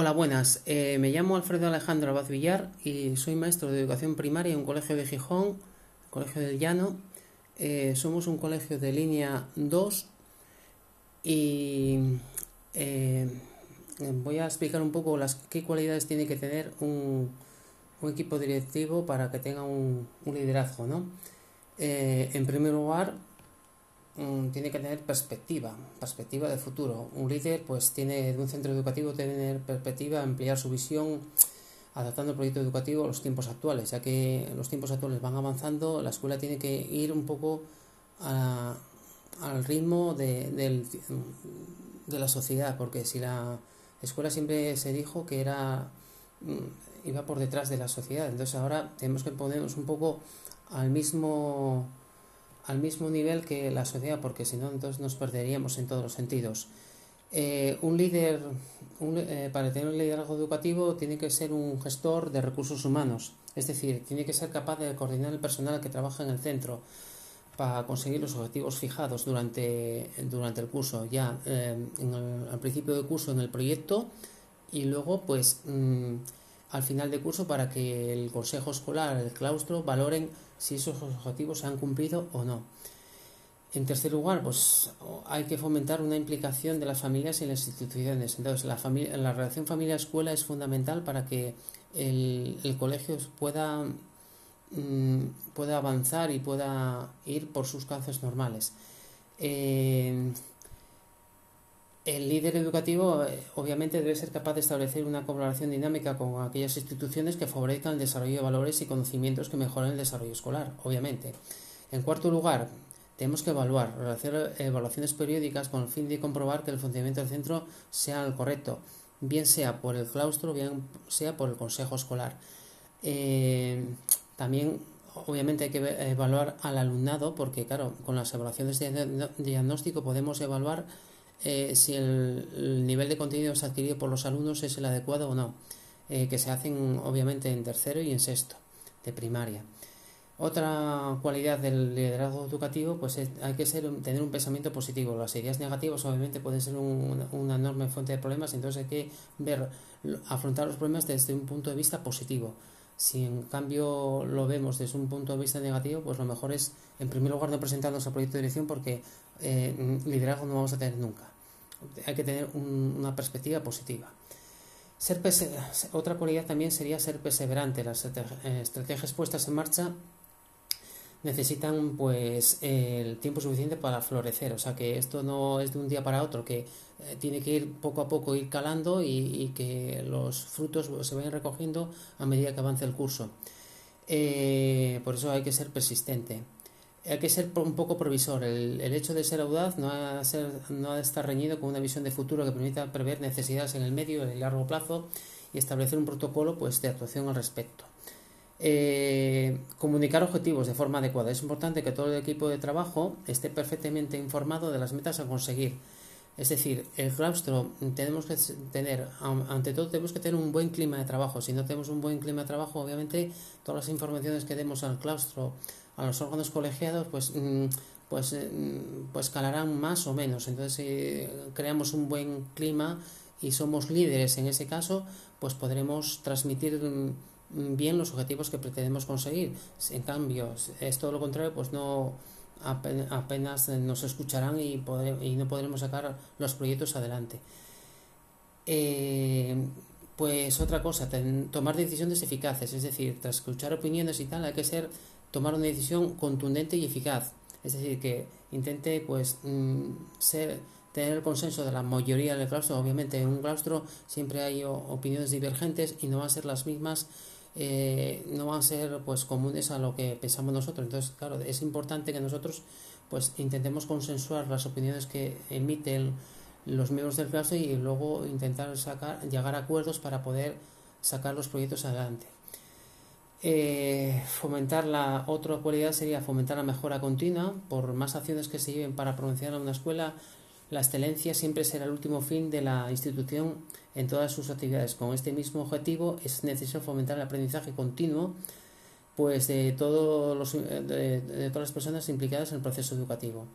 Hola, buenas. Eh, me llamo Alfredo Alejandro Abad Villar y soy maestro de educación primaria en un colegio de Gijón, Colegio del Llano. Eh, somos un colegio de línea 2 y eh, voy a explicar un poco las qué cualidades tiene que tener un, equipo directivo para que tenga un, un liderazgo. ¿no? en primer lugar, tiene que tener perspectiva, perspectiva de futuro. Un líder, pues, tiene de un centro educativo tener perspectiva, ampliar su visión, adaptando el proyecto educativo a los tiempos actuales, ya que los tiempos actuales van avanzando, la escuela tiene que ir un poco al ritmo de, de la sociedad, porque si la escuela siempre se dijo que era mm, iba por detrás de la sociedad, entonces ahora tenemos que ponernos un poco al mismo al mismo nivel que la sociedad, porque si no, entonces nos perderíamos en todos los sentidos. Eh, un líder, eh, para tener un liderazgo educativo, tiene que ser un gestor de recursos humanos, es decir, tiene que ser capaz de coordinar el personal que trabaja en el centro para conseguir los objetivos fijados durante, durante el curso, ya eh, al principio del curso en el proyecto y luego pues mm, al final del curso para que el consejo escolar, el claustro, valoren si esos objetivos se han cumplido o no. En tercer lugar, pues hay que fomentar una implicación de las familias y las instituciones. Entonces, la, familia, la relación familia-escuela es fundamental para que el, colegio pueda, mm, pueda avanzar y pueda ir por sus cauces normales. Eh, el líder educativo eh, obviamente debe ser capaz de establecer una colaboración dinámica con aquellas instituciones que favorezcan el desarrollo de valores y conocimientos que mejoren el desarrollo escolar, obviamente. En cuarto lugar, tenemos que evaluar, hacer evaluaciones periódicas con el fin de comprobar que el funcionamiento del centro sea el correcto, bien sea por el claustro, bien sea por el consejo escolar. Eh, también obviamente hay que evaluar al alumnado porque claro, con las evaluaciones de diagnóstico podemos evaluar eh, si el, nivel de contenidos adquirido por los alumnos es el adecuado o no, eh, que se hacen obviamente en tercero y en sexto de primaria. Otra cualidad del liderazgo educativo, pues hay que ser, tener un pensamiento positivo. Las ideas negativas obviamente pueden ser una enorme fuente de problemas, entonces hay que ver, afrontar los problemas desde un punto de vista positivo. Si en cambio lo vemos desde un punto de vista negativo, pues lo mejor es, en primer lugar, no presentarnos al proyecto de dirección porque eh, liderazgo no vamos a tener nunca. Hay que tener una perspectiva positiva. Ser otra cualidad también sería ser perseverante. Las eh, estrategias puestas en marcha necesitan pues el tiempo suficiente para florecer. O sea que esto no es de un día para otro, que eh, tiene que ir poco a poco ir calando y, que los frutos se vayan recogiendo a medida que avance el curso. por eso hay que ser persistente hay que ser un poco provisor. El, hecho de ser audaz no ha, ser, no ha de estar reñido con una visión de futuro que permita prever necesidades en el medio y el largo plazo y establecer un protocolo pues, de actuación al respecto. Eh, comunicar objetivos de forma adecuada. Es importante que todo el equipo de trabajo esté perfectamente informado de las metas a conseguir. Es decir, el claustro tenemos que tener, ante todo tenemos que tener un buen clima de trabajo. Si no tenemos un buen clima de trabajo, obviamente todas las informaciones que demos al claustro a los órganos colegiados, pues, mm, pues, eh, mm, pues calarán más o menos. Entonces, si creamos un buen clima y somos líderes en ese caso, pues podremos transmitir mm, bien los objetivos que pretendemos conseguir. En cambio, es todo lo contrario, pues no apenas nos escucharán y, y no podremos sacar los proyectos adelante. Eh, pues otra cosa, tomar decisiones eficaces, es decir, tras escuchar opiniones y tal, hay que ser tomar una decisión contundente y eficaz. Es decir, que intente pues mm, ser, tener el consenso de la mayoría del claustro. Obviamente en un claustro siempre hay opiniones divergentes y no van a ser las mismas, eh, no van a ser pues comunes a lo que pensamos nosotros. Entonces, claro, es importante que nosotros pues intentemos consensuar las opiniones que emiten los miembros del claustro y luego intentar sacar, llegar a acuerdos para poder sacar los proyectos adelante. Eh, fomentar la otra cualidad sería fomentar la mejora continua. Por más acciones que se lleven para promocionar una escuela la excelencia siempre será el último fin de la institución en todas sus actividades. Con este mismo objetivo es necesario fomentar el aprendizaje continuo pues de todos los de, todas las personas implicadas en el proceso educativo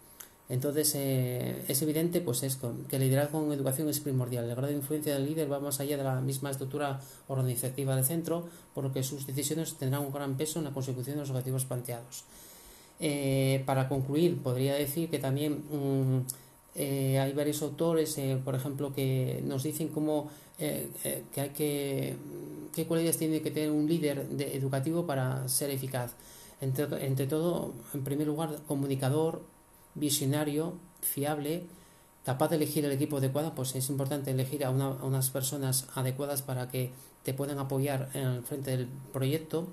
Entonces, eh, es evidente pues es que el liderazgo en educación es primordial. El grado de influencia del líder va más allá de la misma estructura organizativa del centro, por lo que sus decisiones tendrán un gran peso en la consecución de los objetivos planteados. Eh, para concluir, podría decir que también mm, eh, hay varios autores, por ejemplo, que nos dicen cómo que hay que qué cualidades tiene que tener un líder educativo para ser eficaz. Entre, entre todo, en primer lugar, comunicador, visionario, fiable, capaz de elegir el equipo adecuado, pues es importante elegir a, unas personas adecuadas para que te puedan apoyar en el frente del proyecto,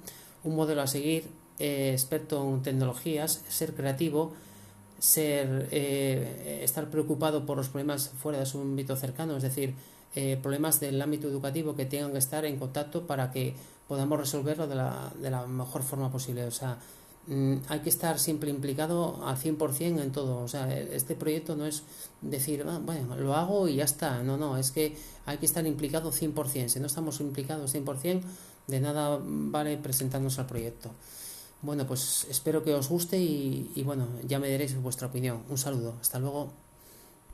un modelo a seguir, eh, experto en tecnologías, ser creativo, ser eh, estar preocupado por los problemas fuera de su ámbito cercano, es decir, eh, problemas del ámbito educativo que tengan que estar en contacto para que podamos resolverlo de la, de la mejor forma posible. O sea, hay que estar siempre implicado al 100% en todo. O sea, este proyecto no es decir, ah, bueno, lo hago y ya está. No, no, es que hay que estar implicado 100%. Si no estamos implicados 100%, de nada vale presentarnos al proyecto. Bueno, pues espero que os guste y, y bueno, ya me diréis vuestra opinión. Un saludo. Hasta luego.